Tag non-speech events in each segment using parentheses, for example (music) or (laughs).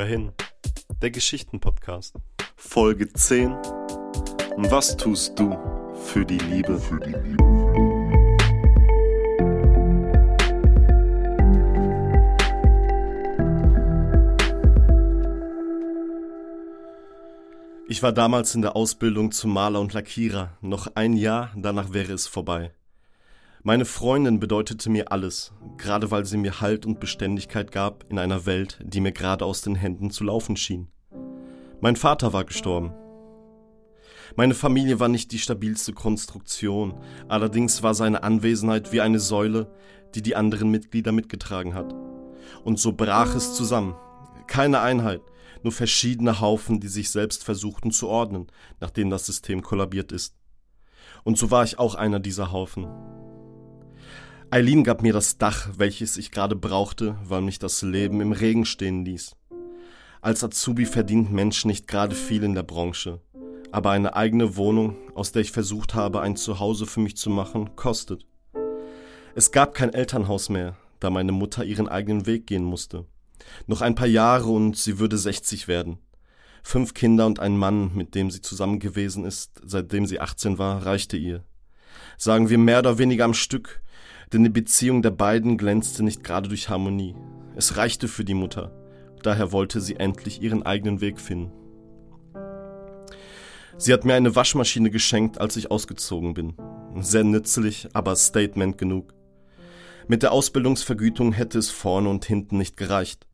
Hör der Geschichtenpodcast. Folge 10. Was tust du für die Liebe? Für die Liebe. Ich war damals in der Ausbildung zum Maler und Lackierer. Noch ein Jahr, danach wäre es vorbei. Meine Freundin bedeutete mir alles, gerade weil sie mir Halt und Beständigkeit gab in einer Welt, die mir gerade aus den Händen zu laufen schien. Mein Vater war gestorben. Meine Familie war nicht die stabilste Konstruktion, allerdings war seine Anwesenheit wie eine Säule, die die anderen Mitglieder mitgetragen hat. Und so brach es zusammen. Keine Einheit, nur verschiedene Haufen, die sich selbst versuchten zu ordnen, nachdem das System kollabiert ist. Und so war ich auch einer dieser Haufen. Eileen gab mir das Dach, welches ich gerade brauchte, weil mich das Leben im Regen stehen ließ. Als Azubi verdient Mensch nicht gerade viel in der Branche, aber eine eigene Wohnung, aus der ich versucht habe, ein Zuhause für mich zu machen, kostet. Es gab kein Elternhaus mehr, da meine Mutter ihren eigenen Weg gehen musste. Noch ein paar Jahre und sie würde 60 werden. Fünf Kinder und ein Mann, mit dem sie zusammen gewesen ist, seitdem sie 18 war, reichte ihr. Sagen wir mehr oder weniger am Stück, denn die Beziehung der beiden glänzte nicht gerade durch Harmonie. Es reichte für die Mutter, daher wollte sie endlich ihren eigenen Weg finden. Sie hat mir eine Waschmaschine geschenkt, als ich ausgezogen bin. Sehr nützlich, aber Statement genug. Mit der Ausbildungsvergütung hätte es vorne und hinten nicht gereicht.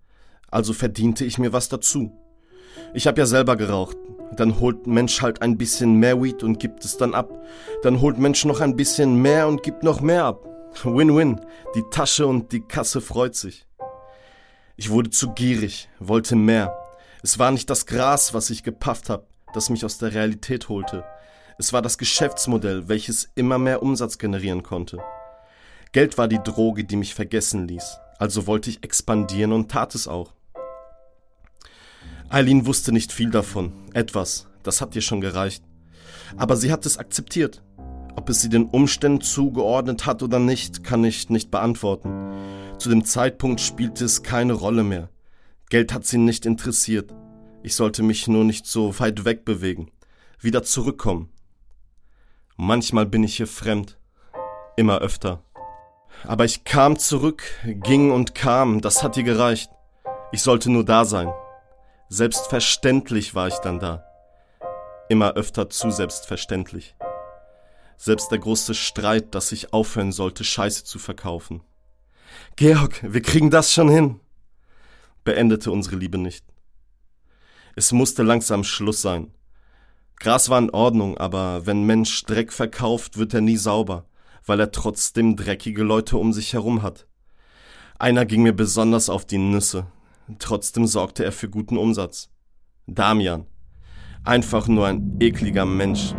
Also verdiente ich mir was dazu. Ich habe ja selber geraucht. Dann holt Mensch halt ein bisschen mehr Weed und gibt es dann ab. Dann holt Mensch noch ein bisschen mehr und gibt noch mehr ab. Win-win. Die Tasche und die Kasse freut sich. Ich wurde zu gierig, wollte mehr. Es war nicht das Gras, was ich gepafft hab, das mich aus der Realität holte. Es war das Geschäftsmodell, welches immer mehr Umsatz generieren konnte. Geld war die Droge, die mich vergessen ließ. Also wollte ich expandieren und tat es auch. Eileen wusste nicht viel davon. Etwas. Das hat ihr schon gereicht. Aber sie hat es akzeptiert. Ob es sie den Umständen zugeordnet hat oder nicht, kann ich nicht beantworten. Zu dem Zeitpunkt spielte es keine Rolle mehr. Geld hat sie nicht interessiert. Ich sollte mich nur nicht so weit weg bewegen. Wieder zurückkommen. Manchmal bin ich hier fremd. Immer öfter. Aber ich kam zurück, ging und kam, das hat ihr gereicht. Ich sollte nur da sein. Selbstverständlich war ich dann da. Immer öfter zu selbstverständlich. Selbst der große Streit, dass ich aufhören sollte, Scheiße zu verkaufen. Georg, wir kriegen das schon hin. Beendete unsere Liebe nicht. Es musste langsam Schluss sein. Gras war in Ordnung, aber wenn Mensch Dreck verkauft, wird er nie sauber, weil er trotzdem dreckige Leute um sich herum hat. Einer ging mir besonders auf die Nüsse. Trotzdem sorgte er für guten Umsatz. Damian. Einfach nur ein ekliger Mensch.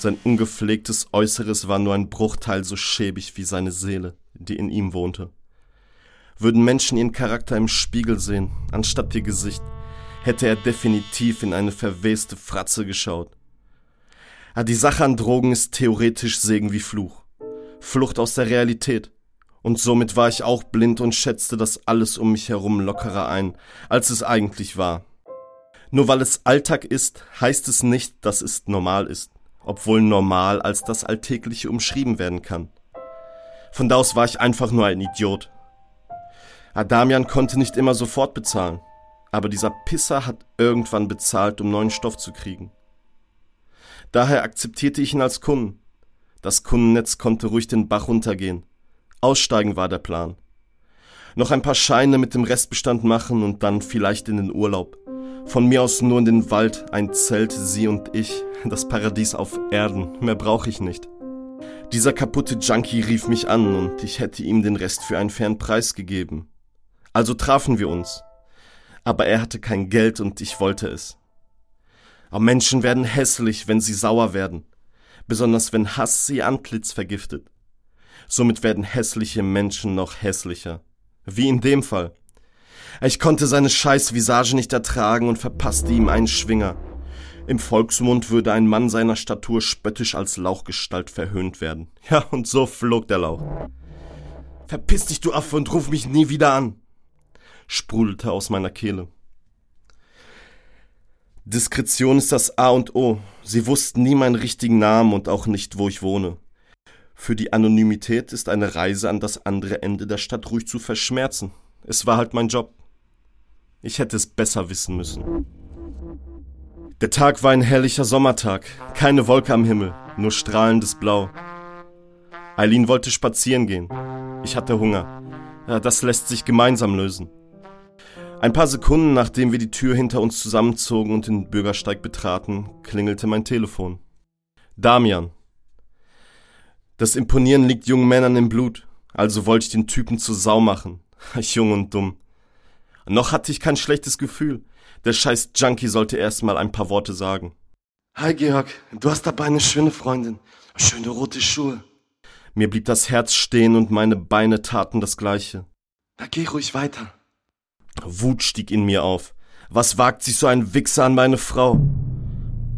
Sein ungepflegtes Äußeres war nur ein Bruchteil so schäbig wie seine Seele, die in ihm wohnte. Würden Menschen ihren Charakter im Spiegel sehen, anstatt ihr Gesicht, hätte er definitiv in eine verweste Fratze geschaut. Ah, die Sache an Drogen ist theoretisch Segen wie Fluch. Flucht aus der Realität. Und somit war ich auch blind und schätzte das alles um mich herum lockerer ein, als es eigentlich war. Nur weil es Alltag ist, heißt es nicht, dass es normal ist obwohl normal als das Alltägliche umschrieben werden kann. Von da aus war ich einfach nur ein Idiot. Adamian konnte nicht immer sofort bezahlen, aber dieser Pisser hat irgendwann bezahlt, um neuen Stoff zu kriegen. Daher akzeptierte ich ihn als Kunden. Das Kundennetz konnte ruhig den Bach runtergehen. Aussteigen war der Plan. Noch ein paar Scheine mit dem Restbestand machen und dann vielleicht in den Urlaub. Von mir aus nur in den Wald, ein Zelt, sie und ich, das Paradies auf Erden, mehr brauche ich nicht. Dieser kaputte Junkie rief mich an und ich hätte ihm den Rest für einen fairen Preis gegeben. Also trafen wir uns. Aber er hatte kein Geld und ich wollte es. Aber Menschen werden hässlich, wenn sie sauer werden, besonders wenn Hass sie Antlitz vergiftet. Somit werden hässliche Menschen noch hässlicher. Wie in dem Fall. Ich konnte seine scheiß Visage nicht ertragen und verpasste ihm einen Schwinger. Im Volksmund würde ein Mann seiner Statur spöttisch als Lauchgestalt verhöhnt werden. Ja, und so flog der Lauch. Verpiss dich, du Affe, und ruf mich nie wieder an. sprudelte aus meiner Kehle. Diskretion ist das A und O. Sie wussten nie meinen richtigen Namen und auch nicht, wo ich wohne. Für die Anonymität ist eine Reise an das andere Ende der Stadt ruhig zu verschmerzen. Es war halt mein Job. Ich hätte es besser wissen müssen. Der Tag war ein herrlicher Sommertag. Keine Wolke am Himmel, nur strahlendes Blau. Eileen wollte spazieren gehen. Ich hatte Hunger. Ja, das lässt sich gemeinsam lösen. Ein paar Sekunden nachdem wir die Tür hinter uns zusammenzogen und den Bürgersteig betraten, klingelte mein Telefon. Damian. Das Imponieren liegt jungen Männern im Blut, also wollte ich den Typen zur Sau machen. (laughs) Jung und dumm. Noch hatte ich kein schlechtes Gefühl. Der scheiß Junkie sollte erst mal ein paar Worte sagen. Hi Georg, du hast dabei eine schöne Freundin. Schöne rote Schuhe. Mir blieb das Herz stehen und meine Beine taten das gleiche. Na geh ruhig weiter. Wut stieg in mir auf. Was wagt sich so ein Wichser an meine Frau?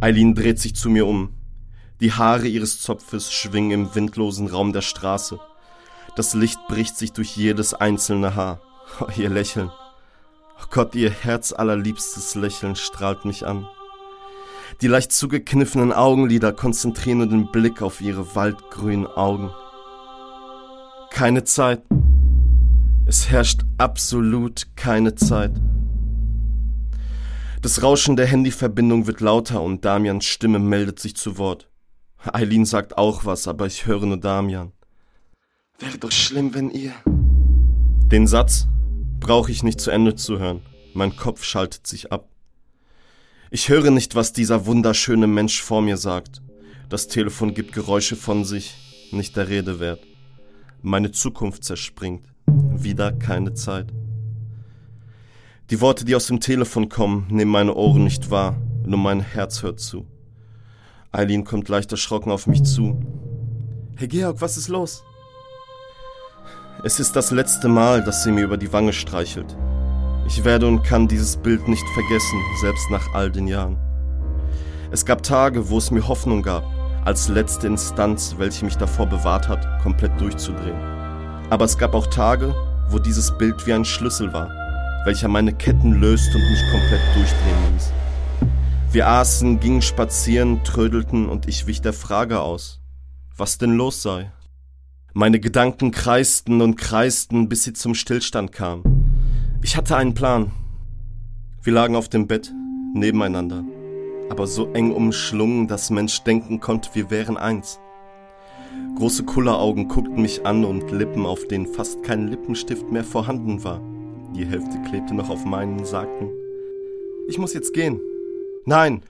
Eileen dreht sich zu mir um. Die Haare ihres Zopfes schwingen im windlosen Raum der Straße. Das Licht bricht sich durch jedes einzelne Haar. (laughs) Ihr Lächeln. Oh Gott, ihr herzallerliebstes Lächeln strahlt mich an. Die leicht zugekniffenen Augenlider konzentrieren den Blick auf ihre waldgrünen Augen. Keine Zeit. Es herrscht absolut keine Zeit. Das Rauschen der Handyverbindung wird lauter und Damians Stimme meldet sich zu Wort. Eileen sagt auch was, aber ich höre nur Damian. Wäre doch schlimm, wenn ihr. Den Satz brauche ich nicht zu Ende zu hören. Mein Kopf schaltet sich ab. Ich höre nicht, was dieser wunderschöne Mensch vor mir sagt. Das Telefon gibt Geräusche von sich, nicht der Rede wert. Meine Zukunft zerspringt. Wieder keine Zeit. Die Worte, die aus dem Telefon kommen, nehmen meine Ohren nicht wahr, nur mein Herz hört zu. Eileen kommt leicht erschrocken auf mich zu. Hey Georg, was ist los? Es ist das letzte Mal, dass sie mir über die Wange streichelt. Ich werde und kann dieses Bild nicht vergessen, selbst nach all den Jahren. Es gab Tage, wo es mir Hoffnung gab, als letzte Instanz, welche mich davor bewahrt hat, komplett durchzudrehen. Aber es gab auch Tage, wo dieses Bild wie ein Schlüssel war, welcher meine Ketten löst und mich komplett durchdrehen ließ. Wir aßen, gingen spazieren, trödelten und ich wich der Frage aus, was denn los sei. Meine Gedanken kreisten und kreisten, bis sie zum Stillstand kamen. Ich hatte einen Plan. Wir lagen auf dem Bett, nebeneinander, aber so eng umschlungen, dass Mensch denken konnte, wir wären eins. Große Kulleraugen guckten mich an und Lippen, auf denen fast kein Lippenstift mehr vorhanden war. Die Hälfte klebte noch auf meinen, sagten, ich muss jetzt gehen. Nein,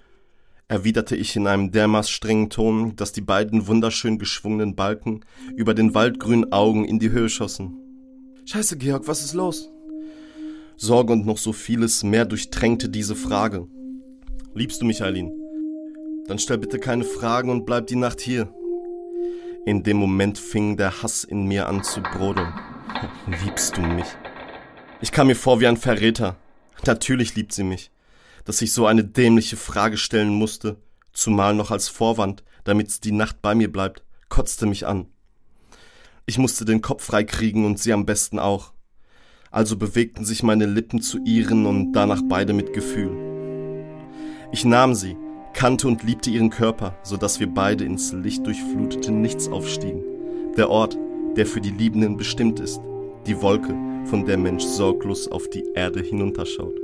erwiderte ich in einem dermaßen strengen Ton, dass die beiden wunderschön geschwungenen Balken über den waldgrünen Augen in die Höhe schossen. Scheiße, Georg, was ist los? Sorge und noch so vieles mehr durchtränkte diese Frage. Liebst du mich, Eileen? Dann stell bitte keine Fragen und bleib die Nacht hier. In dem Moment fing der Hass in mir an zu brodeln. (laughs) Liebst du mich? Ich kam mir vor wie ein Verräter. Natürlich liebt sie mich dass ich so eine dämliche Frage stellen musste, zumal noch als Vorwand, damit die Nacht bei mir bleibt, kotzte mich an. Ich musste den Kopf freikriegen und sie am besten auch. Also bewegten sich meine Lippen zu ihren und danach beide mit Gefühl. Ich nahm sie, kannte und liebte ihren Körper, so dass wir beide ins lichtdurchflutete Nichts aufstiegen. Der Ort, der für die Liebenden bestimmt ist, die Wolke, von der Mensch sorglos auf die Erde hinunterschaut.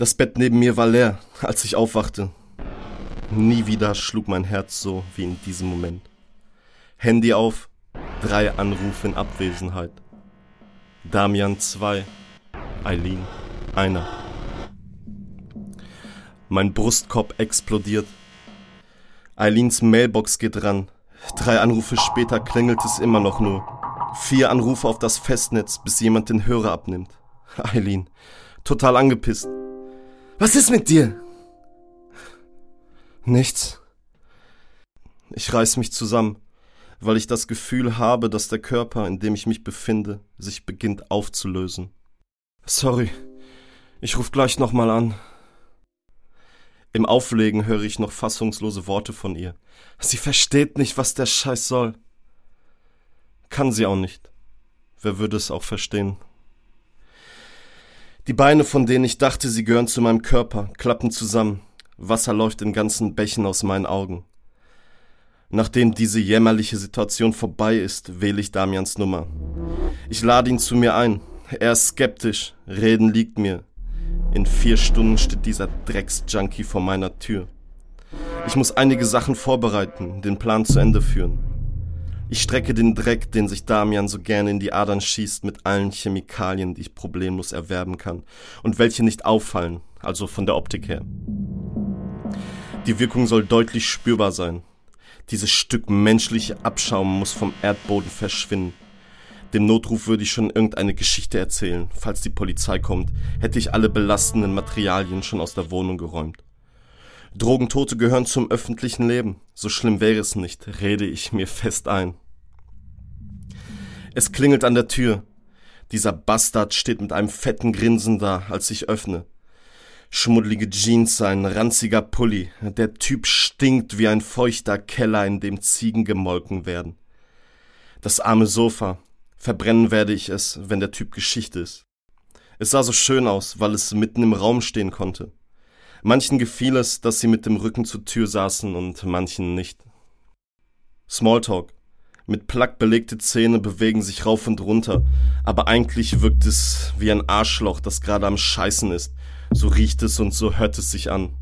Das Bett neben mir war leer, als ich aufwachte. Nie wieder schlug mein Herz so wie in diesem Moment. Handy auf, drei Anrufe in Abwesenheit. Damian zwei, Eileen einer. Mein Brustkorb explodiert. Eileens Mailbox geht ran. Drei Anrufe später klingelt es immer noch nur. Vier Anrufe auf das Festnetz, bis jemand den Hörer abnimmt. Eileen, total angepisst. Was ist mit dir? Nichts. Ich reiß mich zusammen, weil ich das Gefühl habe, dass der Körper, in dem ich mich befinde, sich beginnt aufzulösen. Sorry, ich ruf gleich nochmal an. Im Auflegen höre ich noch fassungslose Worte von ihr. Sie versteht nicht, was der Scheiß soll. Kann sie auch nicht. Wer würde es auch verstehen? Die Beine, von denen ich dachte, sie gehören zu meinem Körper, klappen zusammen. Wasser läuft in ganzen Bächen aus meinen Augen. Nachdem diese jämmerliche Situation vorbei ist, wähle ich Damians Nummer. Ich lade ihn zu mir ein. Er ist skeptisch. Reden liegt mir. In vier Stunden steht dieser Drecksjunkie vor meiner Tür. Ich muss einige Sachen vorbereiten, den Plan zu Ende führen. Ich strecke den Dreck, den sich Damian so gerne in die Adern schießt, mit allen Chemikalien, die ich problemlos erwerben kann und welche nicht auffallen, also von der Optik her. Die Wirkung soll deutlich spürbar sein. Dieses Stück menschliche Abschaum muss vom Erdboden verschwinden. Dem Notruf würde ich schon irgendeine Geschichte erzählen. Falls die Polizei kommt, hätte ich alle belastenden Materialien schon aus der Wohnung geräumt. Drogentote gehören zum öffentlichen Leben. So schlimm wäre es nicht, rede ich mir fest ein. Es klingelt an der Tür. Dieser Bastard steht mit einem fetten Grinsen da, als ich öffne. Schmuddelige Jeans, sein ranziger Pulli. Der Typ stinkt wie ein feuchter Keller, in dem Ziegen gemolken werden. Das arme Sofa. Verbrennen werde ich es, wenn der Typ Geschichte ist. Es sah so schön aus, weil es mitten im Raum stehen konnte. Manchen gefiel es, dass sie mit dem Rücken zur Tür saßen und manchen nicht. Smalltalk. Mit Plack belegte Zähne bewegen sich rauf und runter, aber eigentlich wirkt es wie ein Arschloch, das gerade am Scheißen ist. So riecht es und so hört es sich an.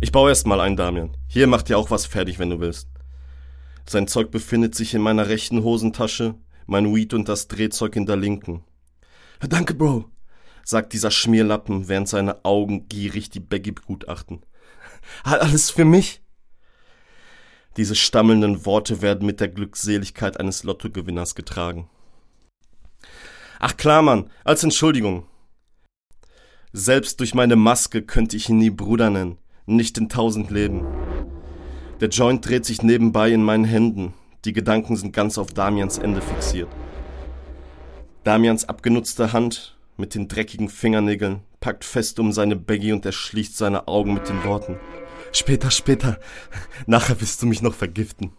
Ich baue erst mal ein, Damian. Hier macht dir auch was fertig, wenn du willst. Sein Zeug befindet sich in meiner rechten Hosentasche, mein Weed und das Drehzeug in der linken. Danke, Bro, sagt dieser Schmierlappen, während seine Augen gierig die Baggy begutachten. Alles für mich? Diese stammelnden Worte werden mit der Glückseligkeit eines Lottogewinners getragen. Ach klar, Mann, als Entschuldigung. Selbst durch meine Maske könnte ich ihn nie Bruder nennen, nicht in tausend Leben. Der Joint dreht sich nebenbei in meinen Händen, die Gedanken sind ganz auf Damians Ende fixiert. Damians abgenutzte Hand mit den dreckigen Fingernägeln packt fest um seine Baggy und er schließt seine Augen mit den Worten. Später, später. (laughs) Nachher wirst du mich noch vergiften.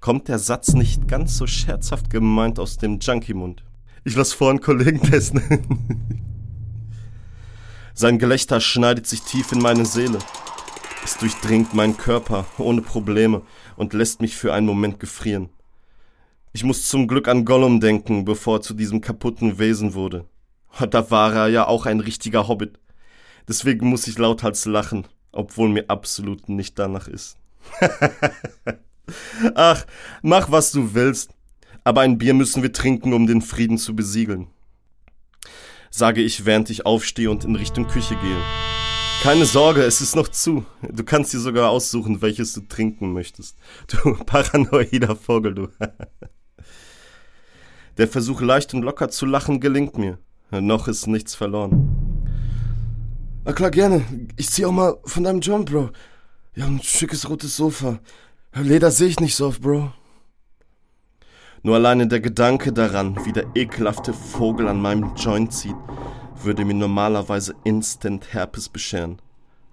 Kommt der Satz nicht ganz so scherzhaft gemeint aus dem Junkie-Mund? Ich lass vor einen Kollegen testen. (laughs) Sein Gelächter schneidet sich tief in meine Seele. Es durchdringt meinen Körper ohne Probleme und lässt mich für einen Moment gefrieren. Ich muss zum Glück an Gollum denken, bevor er zu diesem kaputten Wesen wurde. Da war er ja auch ein richtiger Hobbit. Deswegen muss ich lauthals lachen obwohl mir absolut nicht danach ist. (laughs) Ach, mach was du willst, aber ein Bier müssen wir trinken, um den Frieden zu besiegeln. Sage ich, während ich aufstehe und in Richtung Küche gehe. Keine Sorge, es ist noch zu. Du kannst dir sogar aussuchen, welches du trinken möchtest. Du (laughs) paranoider Vogel, du. (laughs) Der Versuch, leicht und locker zu lachen, gelingt mir. Noch ist nichts verloren. Na klar, gerne. Ich zieh auch mal von deinem John, Bro. Ja, ein schickes rotes Sofa. Leder sehe ich nicht so oft, Bro. Nur alleine der Gedanke daran, wie der ekelhafte Vogel an meinem Joint zieht, würde mir normalerweise instant Herpes bescheren.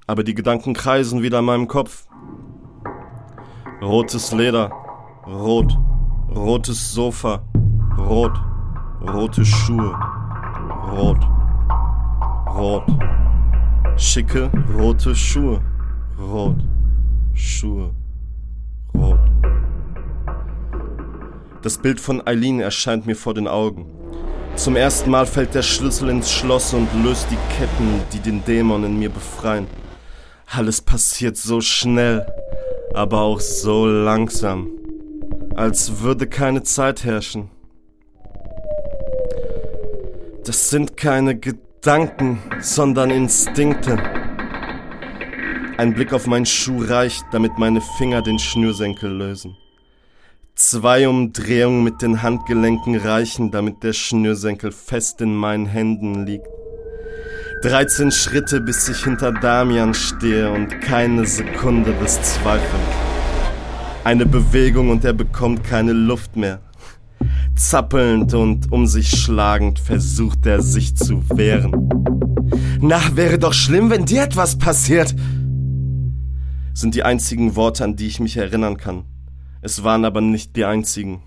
Aber die Gedanken kreisen wieder in meinem Kopf. Rotes Leder, rot, rotes Sofa, rot, rote Schuhe, rot, rot. Schicke rote Schuhe. Rot. Schuhe. Rot. Das Bild von Eileen erscheint mir vor den Augen. Zum ersten Mal fällt der Schlüssel ins Schloss und löst die Ketten, die den Dämon in mir befreien. Alles passiert so schnell, aber auch so langsam, als würde keine Zeit herrschen. Das sind keine Gedanken. Sondern Instinkte. Ein Blick auf meinen Schuh reicht, damit meine Finger den Schnürsenkel lösen. Zwei Umdrehungen mit den Handgelenken reichen, damit der Schnürsenkel fest in meinen Händen liegt. 13 Schritte, bis ich hinter Damian stehe und keine Sekunde des Zweifels. Eine Bewegung und er bekommt keine Luft mehr. Zappelnd und um sich schlagend versucht er sich zu wehren. Na, wäre doch schlimm, wenn dir etwas passiert. Sind die einzigen Worte, an die ich mich erinnern kann. Es waren aber nicht die einzigen.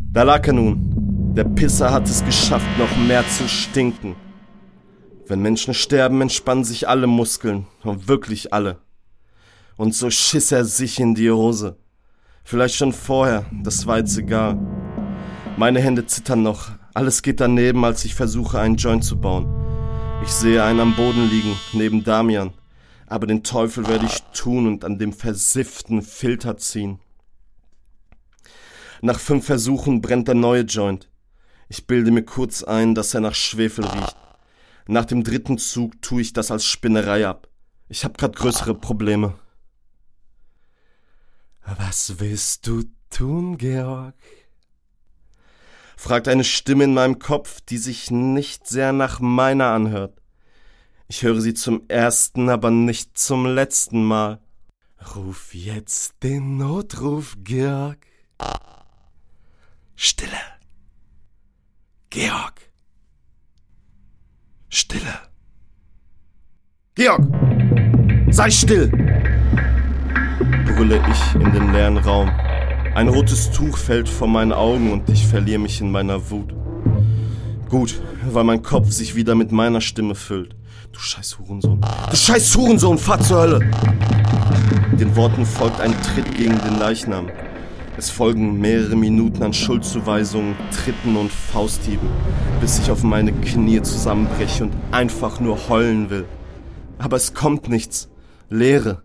Da lag er nun, Der Pisser hat es geschafft, noch mehr zu stinken. Wenn Menschen sterben, entspannen sich alle Muskeln. Und wirklich alle. Und so schiss er sich in die Hose. Vielleicht schon vorher, das war jetzt egal. Meine Hände zittern noch. Alles geht daneben, als ich versuche, einen Joint zu bauen. Ich sehe einen am Boden liegen, neben Damian. Aber den Teufel werde ich tun und an dem versifften Filter ziehen. Nach fünf Versuchen brennt der neue Joint. Ich bilde mir kurz ein, dass er nach Schwefel riecht. Nach dem dritten Zug tue ich das als Spinnerei ab. Ich habe grad größere Probleme. Was willst du tun, Georg? fragt eine Stimme in meinem Kopf, die sich nicht sehr nach meiner anhört. Ich höre sie zum ersten, aber nicht zum letzten Mal. Ruf jetzt den Notruf, Georg. Stille. Georg. Stille. Georg! Sei still! Brülle ich in den leeren Raum. Ein rotes Tuch fällt vor meinen Augen und ich verliere mich in meiner Wut. Gut, weil mein Kopf sich wieder mit meiner Stimme füllt. Du scheiß Hurensohn. Du scheiß Hurensohn, fahr zur Hölle! Den Worten folgt ein Tritt gegen den Leichnam. Es folgen mehrere Minuten an Schuldzuweisungen, Tritten und Fausthieben, bis ich auf meine Knie zusammenbreche und einfach nur heulen will. Aber es kommt nichts. Leere.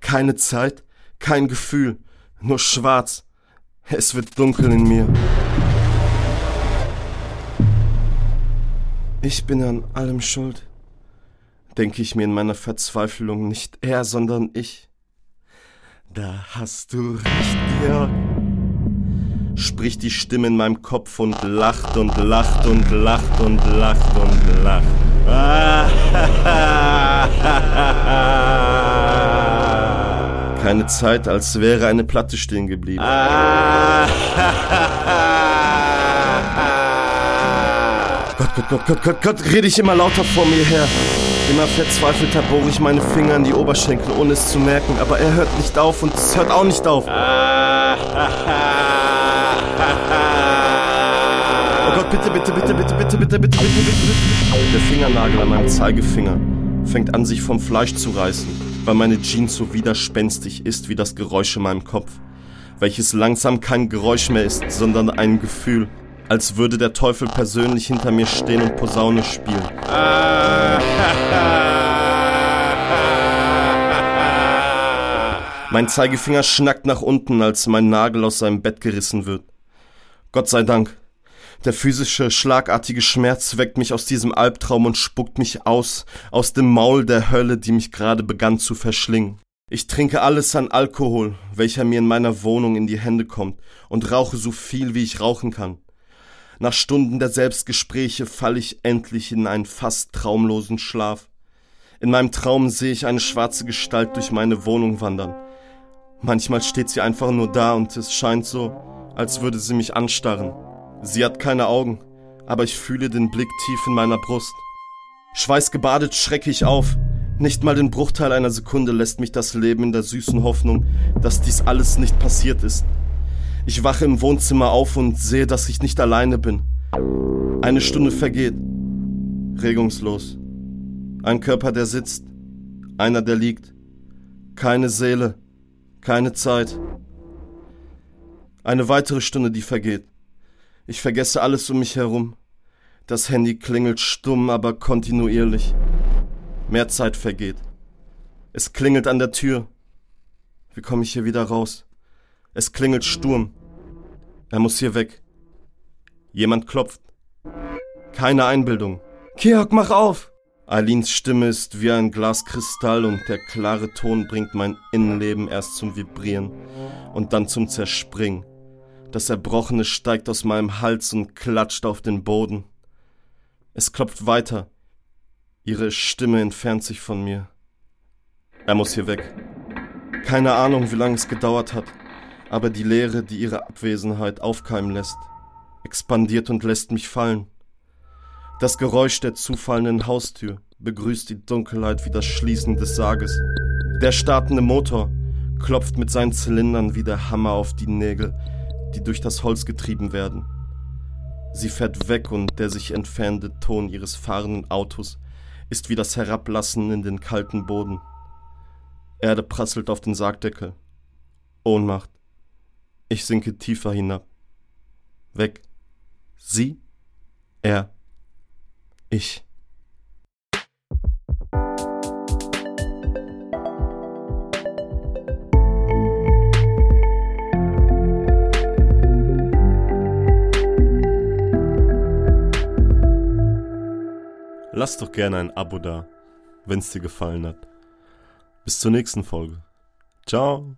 Keine Zeit, kein Gefühl. Nur schwarz. Es wird dunkel in mir. Ich bin an allem schuld, denke ich mir in meiner Verzweiflung, nicht er, sondern ich. Da hast du recht, Georg spricht die Stimme in meinem Kopf und lacht und lacht und lacht und lacht und lacht. (laughs) Keine Zeit, als wäre eine Platte stehen geblieben. Gott, Gott, Gott, Gott, Gott, Gott, rede ich immer lauter vor mir her. Immer verzweifelter bohre ich meine Finger in die Oberschenkel, ohne es zu merken, aber er hört nicht auf und es hört auch nicht auf. Oh Gott, bitte, bitte, bitte, bitte, bitte, bitte, bitte, bitte, bitte, bitte. Der Fingernagel an meinem Zeigefinger fängt an, sich vom Fleisch zu reißen, weil meine Jeans so widerspenstig ist wie das Geräusch in meinem Kopf, welches langsam kein Geräusch mehr ist, sondern ein Gefühl, als würde der Teufel persönlich hinter mir stehen und Posaune spielen. Mein Zeigefinger schnackt nach unten, als mein Nagel aus seinem Bett gerissen wird. Gott sei Dank. Der physische, schlagartige Schmerz weckt mich aus diesem Albtraum und spuckt mich aus, aus dem Maul der Hölle, die mich gerade begann zu verschlingen. Ich trinke alles an Alkohol, welcher mir in meiner Wohnung in die Hände kommt, und rauche so viel, wie ich rauchen kann. Nach Stunden der Selbstgespräche falle ich endlich in einen fast traumlosen Schlaf. In meinem Traum sehe ich eine schwarze Gestalt durch meine Wohnung wandern. Manchmal steht sie einfach nur da und es scheint so, als würde sie mich anstarren. Sie hat keine Augen, aber ich fühle den Blick tief in meiner Brust. Schweißgebadet schrecke ich auf. Nicht mal den Bruchteil einer Sekunde lässt mich das Leben in der süßen Hoffnung, dass dies alles nicht passiert ist. Ich wache im Wohnzimmer auf und sehe, dass ich nicht alleine bin. Eine Stunde vergeht. Regungslos. Ein Körper, der sitzt. Einer, der liegt. Keine Seele. Keine Zeit. Eine weitere Stunde, die vergeht. Ich vergesse alles um mich herum. Das Handy klingelt stumm, aber kontinuierlich. Mehr Zeit vergeht. Es klingelt an der Tür. Wie komme ich hier wieder raus? Es klingelt Sturm. Er muss hier weg. Jemand klopft. Keine Einbildung. Georg, mach auf! Eileens Stimme ist wie ein Glas Kristall und der klare Ton bringt mein Innenleben erst zum Vibrieren und dann zum Zerspringen. Das Erbrochene steigt aus meinem Hals und klatscht auf den Boden. Es klopft weiter. Ihre Stimme entfernt sich von mir. Er muss hier weg. Keine Ahnung, wie lange es gedauert hat, aber die Leere, die ihre Abwesenheit aufkeimen lässt, expandiert und lässt mich fallen. Das Geräusch der zufallenden Haustür begrüßt die Dunkelheit wie das Schließen des Sarges. Der startende Motor klopft mit seinen Zylindern wie der Hammer auf die Nägel, die durch das Holz getrieben werden. Sie fährt weg und der sich entfernende Ton ihres fahrenden Autos ist wie das Herablassen in den kalten Boden. Erde prasselt auf den Sargdeckel. Ohnmacht. Ich sinke tiefer hinab. Weg. Sie, er, ich. Lass doch gerne ein Abo da, wenn's dir gefallen hat. Bis zur nächsten Folge. Ciao.